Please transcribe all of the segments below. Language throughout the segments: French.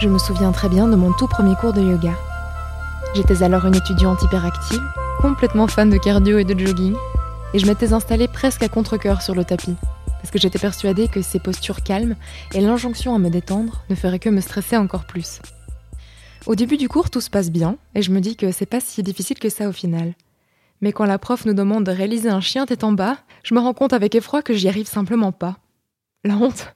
Je me souviens très bien de mon tout premier cours de yoga. J'étais alors une étudiante hyperactive, complètement fan de cardio et de jogging, et je m'étais installée presque à contre-coeur sur le tapis, parce que j'étais persuadée que ces postures calmes et l'injonction à me détendre ne feraient que me stresser encore plus. Au début du cours, tout se passe bien, et je me dis que c'est pas si difficile que ça au final. Mais quand la prof nous demande de réaliser un chien tête en bas, je me rends compte avec effroi que j'y arrive simplement pas. La honte.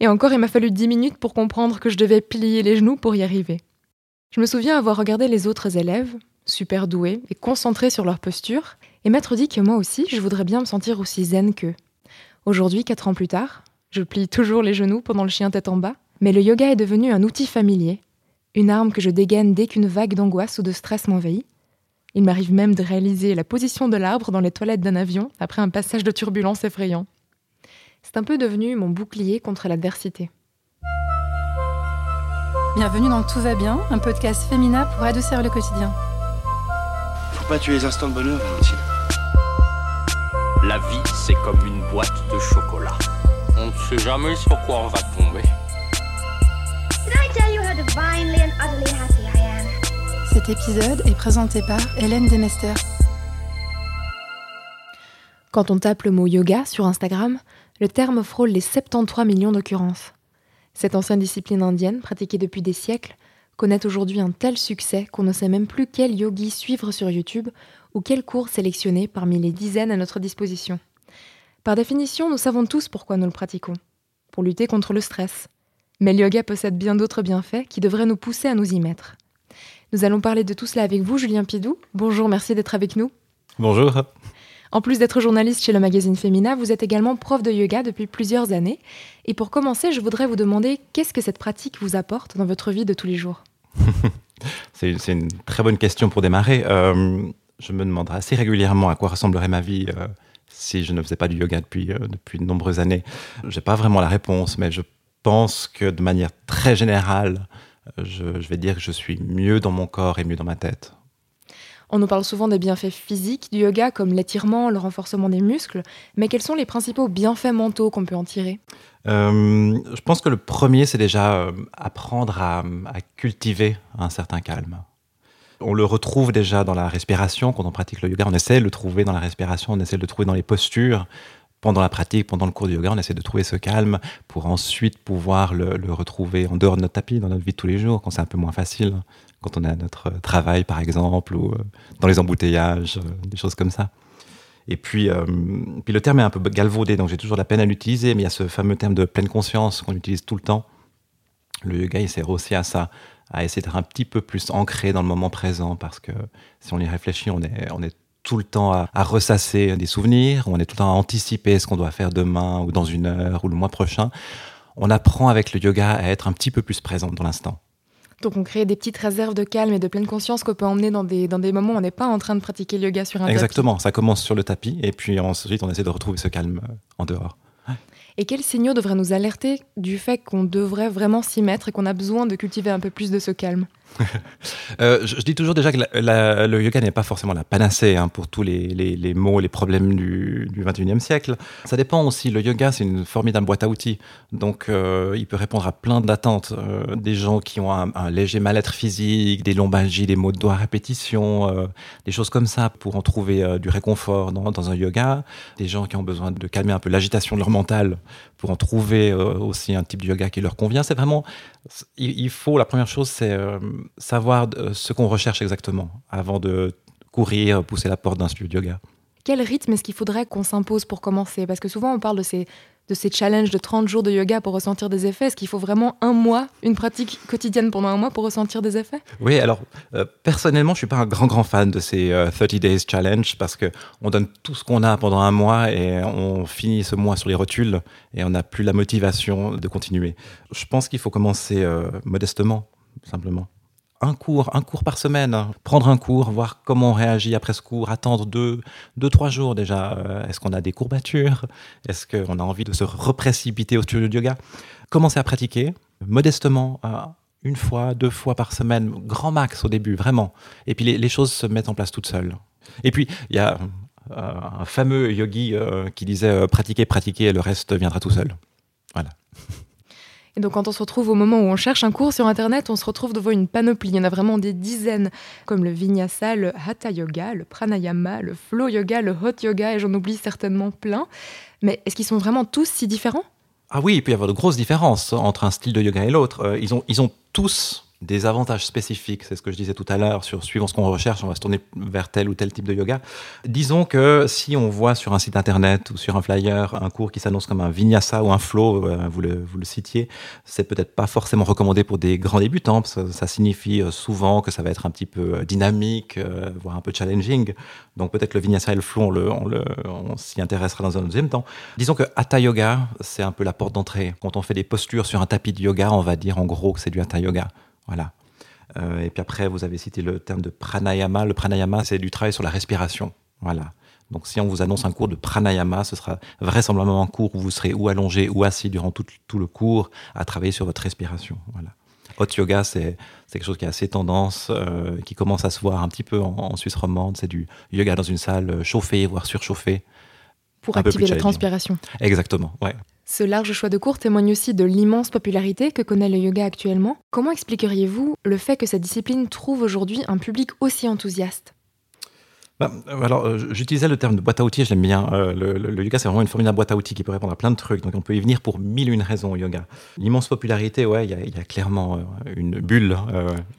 Et encore, il m'a fallu dix minutes pour comprendre que je devais plier les genoux pour y arriver. Je me souviens avoir regardé les autres élèves, super doués et concentrés sur leur posture, et m'être dit que moi aussi, je voudrais bien me sentir aussi zen qu'eux. Aujourd'hui, quatre ans plus tard, je plie toujours les genoux pendant le chien tête en bas, mais le yoga est devenu un outil familier, une arme que je dégaine dès qu'une vague d'angoisse ou de stress m'envahit. Il m'arrive même de réaliser la position de l'arbre dans les toilettes d'un avion après un passage de turbulence effrayant. C'est un peu devenu mon bouclier contre l'adversité. Bienvenue dans Tout va bien, un podcast féminin pour adoucir le quotidien. Faut pas tuer les instants de bonheur, Valentine. La vie, c'est comme une boîte de chocolat. On ne sait jamais sur quoi on va tomber. Cet épisode est présenté par Hélène Demester. Quand on tape le mot yoga sur Instagram, le terme frôle les 73 millions d'occurrences. Cette ancienne discipline indienne, pratiquée depuis des siècles, connaît aujourd'hui un tel succès qu'on ne sait même plus quel yogi suivre sur YouTube ou quel cours sélectionner parmi les dizaines à notre disposition. Par définition, nous savons tous pourquoi nous le pratiquons. Pour lutter contre le stress. Mais le yoga possède bien d'autres bienfaits qui devraient nous pousser à nous y mettre. Nous allons parler de tout cela avec vous, Julien Pidou. Bonjour, merci d'être avec nous. Bonjour. En plus d'être journaliste chez le magazine Femina, vous êtes également prof de yoga depuis plusieurs années. Et pour commencer, je voudrais vous demander qu'est-ce que cette pratique vous apporte dans votre vie de tous les jours? C'est une très bonne question pour démarrer. Euh, je me demande assez régulièrement à quoi ressemblerait ma vie euh, si je ne faisais pas du yoga depuis, euh, depuis de nombreuses années. Je n'ai pas vraiment la réponse, mais je pense que de manière très générale, je vais dire que je suis mieux dans mon corps et mieux dans ma tête. On nous parle souvent des bienfaits physiques du yoga comme l'étirement, le renforcement des muscles, mais quels sont les principaux bienfaits mentaux qu'on peut en tirer? Euh, je pense que le premier, c'est déjà euh, apprendre à, cultiver un certain calme. On le retrouve déjà dans la respiration. Quand on pratique le yoga, on essaie de le trouver dans la respiration, on essaie de le trouver dans les postures. Pendant la pratique, pendant le cours de yoga, on essaie de trouver ce calme pour ensuite pouvoir le, le retrouver en dehors de notre tapis, dans notre vie de tous les jours, quand c'est un peu moins facile, quand on est à notre travail, par exemple, ou euh, dans les embouteillages, euh, des choses comme ça. Et puis, euh, puis le terme est un peu galvaudé, donc j'ai toujours la peine à l'utiliser, mais il y a ce fameux terme de pleine conscience qu'on utilise tout le temps. Le yoga, il sert aussi à ça, à essayer d'être un petit peu plus ancré dans le moment présent, parce que si on y réfléchit, on est, on est tout le temps à, à ressasser des souvenirs, on est tout le temps à anticiper ce qu'on doit faire demain, ou dans une heure, ou le mois prochain. On apprend avec le yoga à être un petit peu plus présent dans l'instant. Donc on crée des petites réserves de calme et de pleine conscience qu'on peut emmener dans des, dans des moments où on n'est pas en train de pratiquer le yoga sur un tapis. Exactement, ça commence sur le tapis, et puis ensuite on essaie de retrouver ce calme euh, en dehors. Et quels signaux devraient nous alerter du fait qu'on devrait vraiment s'y mettre et qu'on a besoin de cultiver un peu plus de ce calme? Euh, je, dis toujours déjà que le yoga n'est pas forcément la panacée hein, pour tous les, les, les maux, les problèmes du, du 21e siècle. Ça dépend aussi. Le yoga, c'est une formidable boîte à outils. Donc, euh, il peut répondre à plein d'attentes. Euh, des gens qui ont un, léger mal-être physique, des lombalgies, des maux de doigts à répétition, euh, des choses comme ça pour en trouver du réconfort dans, un yoga. Des gens qui ont besoin de calmer un peu l'agitation de leur mental pour en trouver aussi un type de yoga qui leur convient. C'est vraiment il, faut, la première chose, c'est savoir euh, ce qu'on recherche exactement avant de courir, pousser la porte d'un studio de yoga. Quel rythme est-ce qu'il faudrait qu'on s'impose pour commencer? Parce que souvent on parle de ces, de ces challenges de 30 jours de yoga pour ressentir des effets. Est-ce qu'il faut vraiment un mois, une pratique quotidienne pendant un mois pour ressentir des effets? Oui, alors euh, personnellement, je suis pas un grand grand fan de ces euh, 30 days challenge parce que on donne tout ce qu'on a pendant un mois et on finit ce mois sur les rotules et on n'a plus la motivation de continuer. Je pense qu'il faut commencer euh, modestement, simplement. Un cours, un cours par semaine. hein. Prendre un cours, voir comment on réagit après ce cours, attendre deux, deux trois jours déjà. Euh, Est-ce qu'on a des courbatures? Est-ce qu'on a envie de se reprécipiter au studio de yoga? Commencer à pratiquer modestement, euh, une fois, deux fois par semaine, grand max au début, vraiment. Et puis les, choses se mettent en place toutes seules. Et puis il y a euh, un fameux yogi qui disait euh, pratiquer, et le reste viendra tout seul. Voilà. Et donc quand on se retrouve au moment où on cherche un cours sur Internet, on se retrouve devant une panoplie. Il y en a vraiment des dizaines, comme le Vinyasa, le Hatha Yoga, le Pranayama, le Flow Yoga, le Hot Yoga, et j'en oublie certainement plein. Mais est-ce qu'ils sont vraiment tous si différents? Ah oui, il peut y avoir de grosses différences entre un style de yoga et l'autre. Euh, ils, ont, ils ont tous des avantages spécifiques, c'est ce que je disais tout à l'heure, sur suivant ce qu'on recherche, on va se tourner vers tel ou tel type de yoga. Disons que si on voit sur un site internet ou sur un flyer un cours qui s'annonce comme un vinyasa ou un flow, euh, vous, le, vous le citiez, c'est peut-être pas forcément recommandé pour des grands débutants, ça signifie euh, souvent que ça va être un petit peu euh, dynamique, voire un peu challenging. Donc peut-être le vinyasa et le flow, on, le, on, le, on s'y intéressera dans un deuxième temps. Disons que hatha yoga, c'est un peu la porte d'entrée. Quand on fait des postures sur un tapis de yoga, on va dire en gros que c'est du hatha yoga. Voilà. Euh, et puis après, vous avez cité le terme de pranayama. Le pranayama, c'est du travail sur la respiration. Voilà. Donc si on vous annonce un cours de pranayama, ce sera vraisemblablement un cours où vous serez ou allongé ou assis durant tout, tout le cours à travailler sur votre respiration. Voilà. Hot yoga, c'est quelque chose qui a assez tendance, euh, qui commence à se voir un petit peu en, en Suisse romande. C'est du yoga dans une salle chauffée, voire surchauffée. Pour activer la transpiration. Exactement, ouais. Ce large choix de cours témoigne aussi de l'immense popularité que connaît le yoga actuellement. Comment expliqueriez-vous le fait que cette discipline trouve aujourd'hui un public aussi enthousiaste? Bah, alors, euh, j'utilisais le terme de boîte à outils, je l'aime bien. Euh, le, yoga, c'est vraiment une formule de boîte à outils qui peut répondre à plein de trucs. Donc, on peut y venir pour mille une raisons au yoga. L'immense popularité, ouais, il y, a clairement euh, une bulle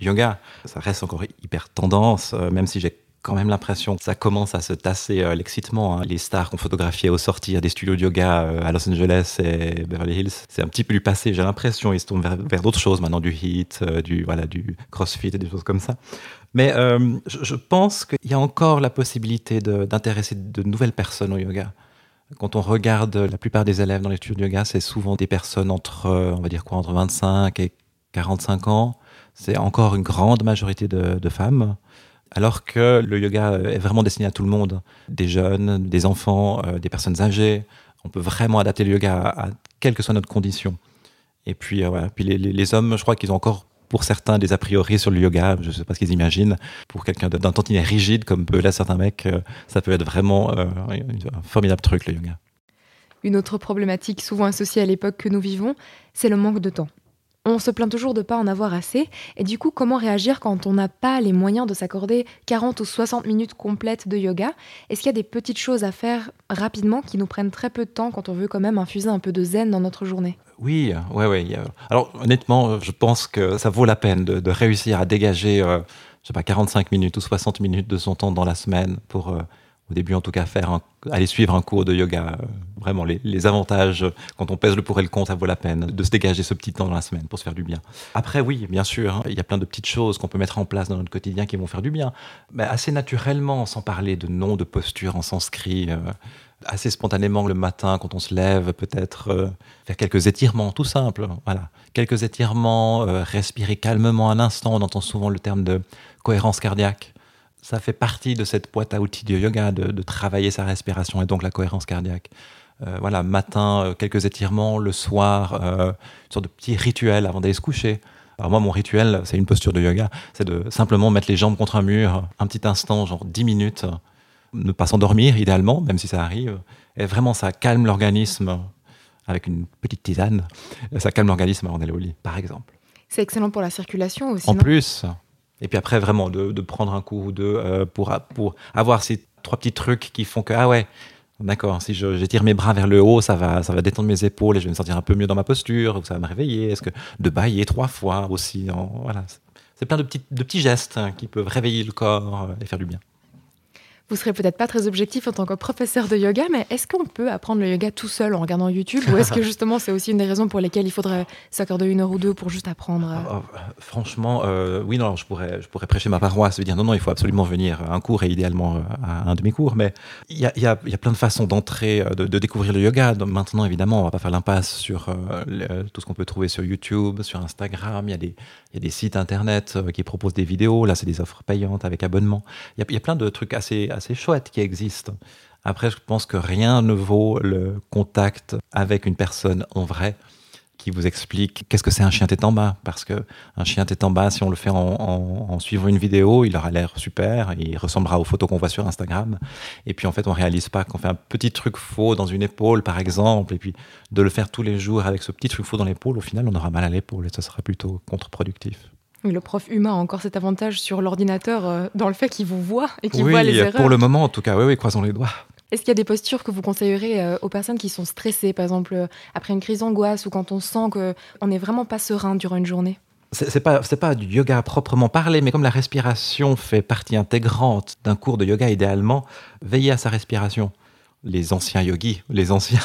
yoga. Ça reste encore hyper tendance, même si j'ai quand même l'impression que ça commence à se tasser euh, l'excitement. Hein. Les stars qu'on photographiait au sortir des studios de yoga euh, à Los Angeles et Beverly Hills, c'est un petit peu du passé, j'ai l'impression. Ils se tournent vers, d'autres choses maintenant, du hit, euh, du, voilà, du crossfit et des choses comme ça. Mais je, pense qu'il y a encore la possibilité d'intéresser de, nouvelles personnes au yoga. Quand on regarde la plupart des élèves dans les studios de yoga, c'est souvent des personnes entre, on va dire quoi, entre 25 et 45 ans. C'est encore une grande majorité de femmes alors que le yoga est vraiment destiné à tout le monde, des jeunes, des enfants, euh, des personnes âgées. On peut vraiment adapter le yoga à, quelle que soit notre condition. Et puis, euh, puis les, hommes, je crois qu'ils ont encore pour certains des a priori sur le yoga, je ne sais pas ce qu'ils imaginent. Pour quelqu'un d'un tantinet rigide comme peut l'être certains mecs, euh, ça peut être vraiment un formidable truc le yoga. Une autre problématique souvent associée à l'époque que nous vivons, c'est le manque de temps. On se plaint toujours de pas en avoir assez, et du coup, comment réagir quand on n'a pas les moyens de s'accorder 40 ou 60 minutes complètes de yoga? Est-ce qu'il y a des petites choses à faire rapidement qui nous prennent très peu de temps quand on veut quand même infuser un peu de zen dans notre journée? Oui, ouais, ouais. Alors honnêtement, je pense que ça vaut la peine de, réussir à dégager, euh, je sais pas, 45 minutes ou 60 minutes de son temps dans la semaine pour euh, au début en tout cas, faire aller suivre un cours de yoga. Euh, vraiment, les, avantages, quand on pèse le pour et le contre, ça vaut la peine de se dégager ce petit temps dans la semaine pour se faire du bien. Après, oui, bien sûr, hein, il y a plein de petites choses qu'on peut mettre en place dans notre quotidien qui vont faire du bien. Mais assez naturellement, sans parler de noms de posture en sanskrit, euh, assez spontanément le matin quand on se lève, peut-être euh, faire quelques étirements, tout simple. Voilà, quelques étirements, respirer calmement un instant. On entend souvent le terme de cohérence cardiaque ça fait partie de cette boîte à outils du yoga, de, travailler sa respiration et donc la cohérence cardiaque. Euh, voilà, matin, euh, quelques étirements, le soir, euh, une sorte de petit rituel avant d'aller se coucher. Alors moi, mon rituel, c'est une posture de yoga, c'est de simplement mettre les jambes contre un mur, un petit instant, genre 10 minutes, ne pas s'endormir idéalement, même si ça arrive. Et vraiment, ça calme l'organisme avec une petite tisane. Ça calme l'organisme avant d'aller au lit, par exemple. C'est excellent pour la circulation aussi. En plus, et puis après, vraiment, de, prendre un coup ou deux euh, pour, avoir ces trois petits trucs qui font que, ah ouais, d'accord, si j'étire mes bras vers le haut, ça va, ça va détendre mes épaules et je vais me sentir un peu mieux dans ma posture, ou ça va me réveiller. Est-ce que de bailler trois fois aussi, voilà. C'est plein de petits, de petits gestes hein, qui peuvent réveiller le corps et faire du bien. Vous serez peut-être pas très objectif en tant que professeur de yoga, mais est-ce qu'on peut apprendre le yoga tout seul en regardant YouTube Ou est-ce que justement c'est aussi une des raisons pour lesquelles il faudrait s'accorder une heure ou deux pour juste apprendre? Ah, ah, Franchement, euh, oui, non, je pourrais, je pourrais prêcher ma paroisse, dire non, non, il faut absolument venir à un cours et idéalement euh, à un demi-cours, mais il y a, y, a, y a, plein de façons d'entrer, euh, de, de, découvrir le yoga. Maintenant, évidemment, on va pas faire l'impasse sur tout ce qu'on peut trouver sur YouTube, sur Instagram. Il y, a des, y a des sites internet qui proposent des vidéos. Là, c'est des offres payantes avec abonnement. Il y a, plein de trucs assez assez chouette qui existe. Après, je pense que rien ne vaut le contact avec une personne en vrai qui vous explique qu'est-ce que c'est un chien tête en bas. Parce que un chien tête en bas, si on le fait en, suivant une vidéo, il aura l'air super, il ressemblera aux photos qu'on voit sur Instagram. Et puis en fait, on réalise pas qu'on fait un petit truc faux dans une épaule, par exemple, et puis de le faire tous les jours avec ce petit truc faux dans l'épaule, au final, on aura mal à l'épaule et ça sera plutôt contre-productif. Le prof humain a encore cet avantage sur l'ordinateur euh, dans le fait qu'il vous voit et qu'il Oui, voit les erreurs. pour le moment, en tout cas, oui, oui, croisons les doigts. Est-ce qu'il y a des postures que vous conseillerez euh, aux personnes qui sont stressées, par exemple euh, après une crise d'angoisse ou quand on sent qu'on n'est vraiment pas serein durant une journée? C'est c'est pas, c'est pas du yoga à proprement parler, mais comme la respiration fait partie intégrante d'un cours de yoga, idéalement, veillez à sa respiration. Les anciens yogis, les anciens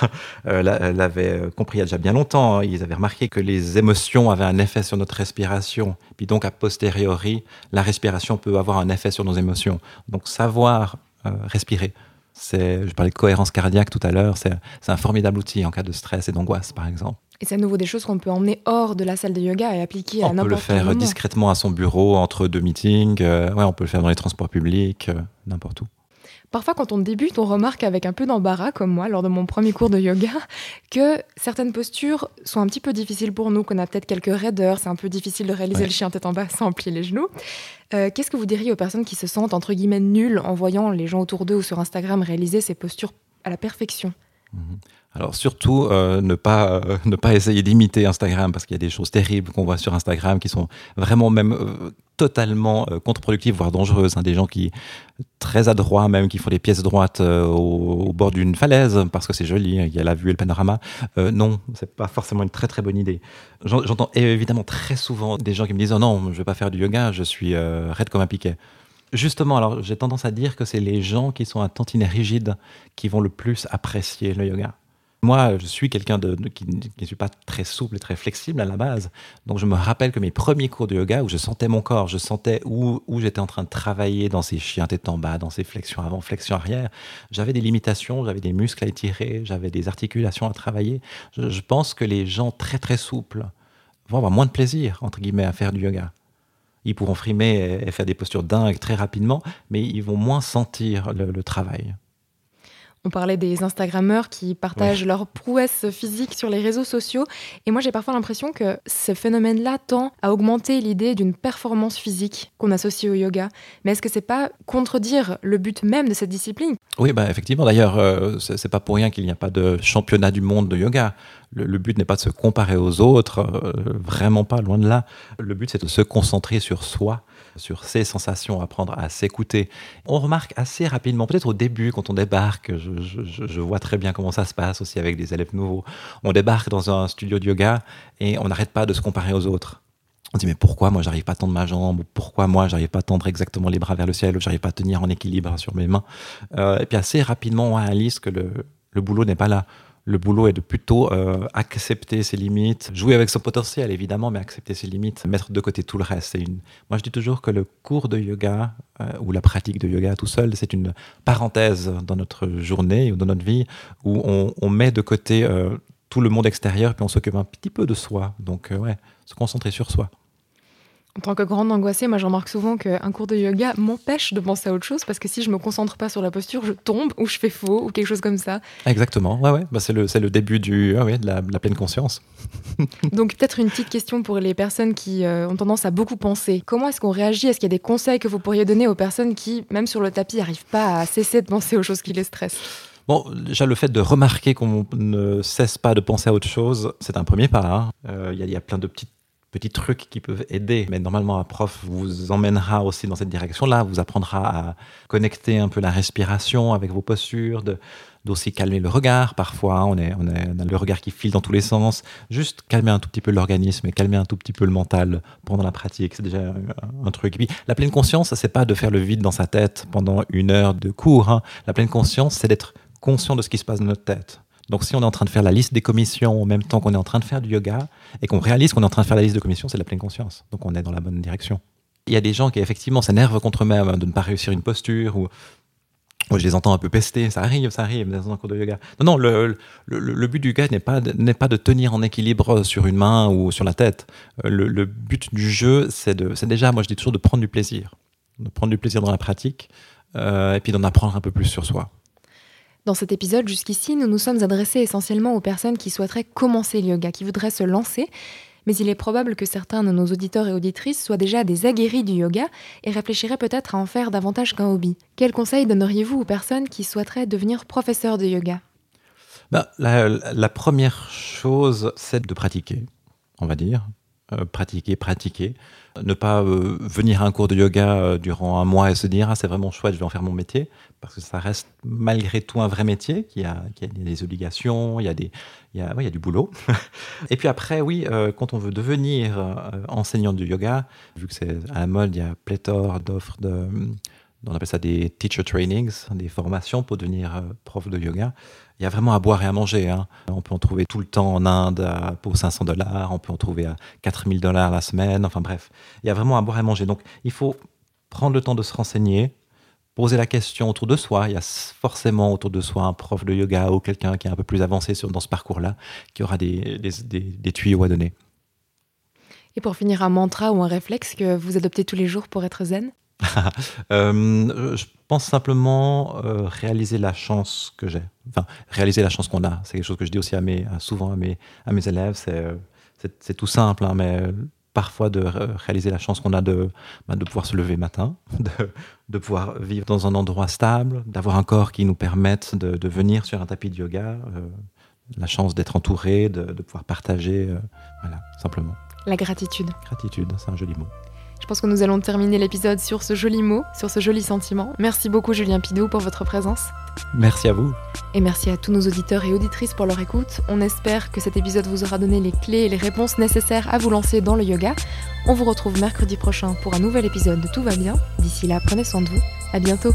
euh, l'a- l'avaient euh, compris il y a déjà bien longtemps. hein. Ils avaient remarqué que les émotions avaient un effet sur notre respiration. Puis donc, a posteriori, la respiration peut avoir un effet sur nos émotions. Donc, savoir euh, respirer. C'est, je parlais de cohérence cardiaque tout à l'heure, c'est un formidable outil en cas de stress et d'angoisse, par exemple. Et c'est à nouveau des choses qu'on peut emmener hors de la salle de yoga et appliquer à On peut le n'importe quel faire moment. discrètement à son bureau, entre deux meetings. euh, ouais, on peut le faire dans les transports publics, euh, n'importe où. Parfois, quand on débute, on remarque avec un peu d'embarras, comme moi, lors de mon premier cours de yoga, que certaines postures sont un petit peu difficiles pour nous, qu'on a peut-être quelques raideurs, c'est un peu difficile de réaliser Ouais. le chien tête en bas sans plier les genoux. Euh, Qu'est-ce que vous diriez aux personnes qui se sentent, entre guillemets, nulles en voyant les gens autour d'eux ou sur Instagram réaliser ces postures à la perfection? Alors surtout, euh, ne, pas, euh, ne pas essayer d'imiter Instagram, parce qu'il y a des choses terribles qu'on voit sur Instagram qui sont vraiment même euh, totalement contre-productives, voire dangereuses. hein. Des gens qui, très adroits même, qui font des pièces droites au, bord d'une falaise, parce que c'est joli, il y a la vue et le panorama. Non, c'est pas forcément une très très bonne idée. J'en- J'entends évidemment très souvent des gens qui me disent « Oh non, je vais pas faire du yoga, je suis raide comme un piquet ». Justement, alors j'ai tendance à dire que c'est les gens qui sont un tantinet rigides qui vont le plus apprécier le yoga. Moi, je suis quelqu'un de, qui ne suis pas très souple et très flexible à la base. Donc, je me rappelle que mes premiers cours de yoga, où je sentais mon corps, je sentais où, j'étais en train de travailler dans ces chiens tête en bas, dans ces flexions avant, flexions arrière, j'avais des limitations, j'avais des muscles à étirer, j'avais des articulations à travailler. Je, pense que les gens très, très souples vont avoir moins de plaisir, entre guillemets, à faire du yoga. Ils pourront frimer et, faire des postures dingues très rapidement, mais ils vont moins sentir le travail. On parlait des Instagrammeurs qui partagent leurs prouesses physiques sur les réseaux sociaux. Et moi, j'ai parfois l'impression que ce phénomène-là tend à augmenter l'idée d'une performance physique qu'on associe au yoga. Mais est-ce que c'est pas contredire le but même de cette discipline? Oui, bah, effectivement. D'ailleurs, euh, c'est c'est pas pour rien qu'il n'y a pas de championnat du monde de yoga. Le, but n'est pas de se comparer aux autres, euh, vraiment pas, loin de là. Le but, c'est de se concentrer sur soi, sur ses sensations, apprendre à s'écouter. On remarque assez rapidement, peut-être au début, quand on débarque, je, vois très bien comment ça se passe aussi avec des élèves nouveaux. On débarque dans un studio de yoga et on n'arrête pas de se comparer aux autres. On dit mais pourquoi moi j'arrive pas à tendre ma jambe? Ou pourquoi moi j'arrive pas à tendre exactement les bras vers le ciel? J'arrive pas à tenir en équilibre sur mes mains? Euh, et puis assez rapidement on réalise que le, le boulot n'est pas là le boulot est de plutôt euh, accepter ses limites jouer avec son potentiel évidemment mais accepter ses limites mettre de côté tout le reste. Une moi je dis toujours que le cours de yoga euh, ou la pratique de yoga tout seul c'est une parenthèse dans notre journée ou dans notre vie où on, met de côté euh, tout le monde extérieur puis on s'occupe un petit peu de soi. Donc ouais se concentrer sur soi En tant que grande angoissée, moi, je remarque souvent qu'un cours de yoga m'empêche de penser à autre chose parce que si je me concentre pas sur la posture, je tombe ou je fais faux ou quelque chose comme ça. Exactement, ouais, ouais. Bah, c'est le, le début du, ah ouais, de, la, de la pleine conscience. Donc peut-être une petite question pour les personnes qui euh, ont tendance à beaucoup penser. Comment est-ce qu'on réagit? Est-ce qu'il y a des conseils que vous pourriez donner aux personnes qui, même sur le tapis, n'arrivent pas à cesser de penser aux choses qui les stressent? Bon, déjà le fait de remarquer qu'on ne cesse pas de penser à autre chose, c'est un premier pas. hein. Euh, Il y, a- il y a plein de petits, petits trucs qui peuvent aider, mais normalement un prof vous emmènera aussi dans cette direction-là, vous apprendra à connecter un peu la respiration avec vos postures, de d'aussi calmer le regard. Parfois, on, a le regard qui file dans tous les sens. Juste calmer un tout petit peu l'organisme et calmer un tout petit peu le mental pendant la pratique. C'est déjà un, un truc. Et puis, la pleine conscience, c'est pas de faire le vide dans sa tête pendant une heure de cours. hein. La pleine conscience, c'est d'être conscient de ce qui se passe dans notre tête. Donc, si on est en train de faire la liste des commissions en même temps qu'on est en train de faire du yoga et qu'on réalise qu'on est en train de faire la liste de commissions, c'est de la pleine conscience. Donc, on est dans la bonne direction. Il y a des gens qui, effectivement, s'énervent contre eux-mêmes de ne pas réussir une posture ou moi, je les entends un peu pester, ça arrive, ça arrive dans un cours de yoga. Non, non, le, but du yoga n'est pas, pas de tenir en équilibre sur une main ou sur la tête. Euh, Le, but du jeu, c'est c'est déjà, moi je dis toujours, de prendre du plaisir. De prendre du plaisir dans la pratique euh, et puis d'en apprendre un peu plus sur soi. Dans cet épisode, jusqu'ici, nous nous sommes adressés essentiellement aux personnes qui souhaiteraient commencer le yoga, qui voudraient se lancer, mais il est probable que certains de nos auditeurs et auditrices soient déjà des aguerris du yoga et réfléchiraient peut-être à en faire davantage qu'un hobby. Quels conseils donneriez-vous aux personnes qui souhaiteraient devenir professeurs de yoga? Ben, la, première chose, c'est de pratiquer, on va dire. Euh, pratiquer, pratiquer. Ne pas euh, venir à un cours de yoga euh, durant un mois et se dire ah, c'est vraiment chouette, je vais en faire mon métier, parce que ça reste malgré tout un vrai métier, qui a, qui a des obligations, il y a, des, il y a, il y a du boulot. et puis après, oui, quand on veut devenir enseignant de yoga, vu que c'est à la mode, il y a pléthore d'offres de on appelle ça des teacher trainings, des formations pour devenir prof de yoga il y a vraiment à boire et à manger. Hein. On peut en trouver tout le temps en Inde pour 500 dollars, on peut en trouver à 4000 dollars la semaine, enfin bref, il y a vraiment à boire et à manger. Donc il faut prendre le temps de se renseigner, poser la question autour de soi. Il y a forcément autour de soi un prof de yoga ou quelqu'un qui est un peu plus avancé dans ce parcours-là, qui aura des tuyaux à donner. Et pour finir, un mantra ou un réflexe que vous adoptez tous les jours pour être zen? euh, je pense simplement euh, réaliser la chance que j'ai. Enfin, réaliser la chance qu'on a. C'est quelque chose que je dis aussi à mes, souvent à mes, à mes élèves. C'est, euh, c'est, tout simple, hein, mais parfois de réaliser la chance qu'on a de, bah, de pouvoir se lever matin, de, de, pouvoir vivre dans un endroit stable, d'avoir un corps qui nous permette de, de venir sur un tapis de yoga, la chance d'être entouré, de, de pouvoir partager, voilà, simplement. La gratitude. Gratitude, c'est un joli mot. Je pense que nous allons terminer l'épisode sur ce joli mot, sur ce joli sentiment. Merci beaucoup Julien Pidou pour votre présence. Merci à vous. Et merci à tous nos auditeurs et auditrices pour leur écoute. On espère que cet épisode vous aura donné les clés et les réponses nécessaires à vous lancer dans le yoga. On vous retrouve mercredi prochain pour un nouvel épisode de Tout va bien. D'ici là, prenez soin de vous. À bientôt.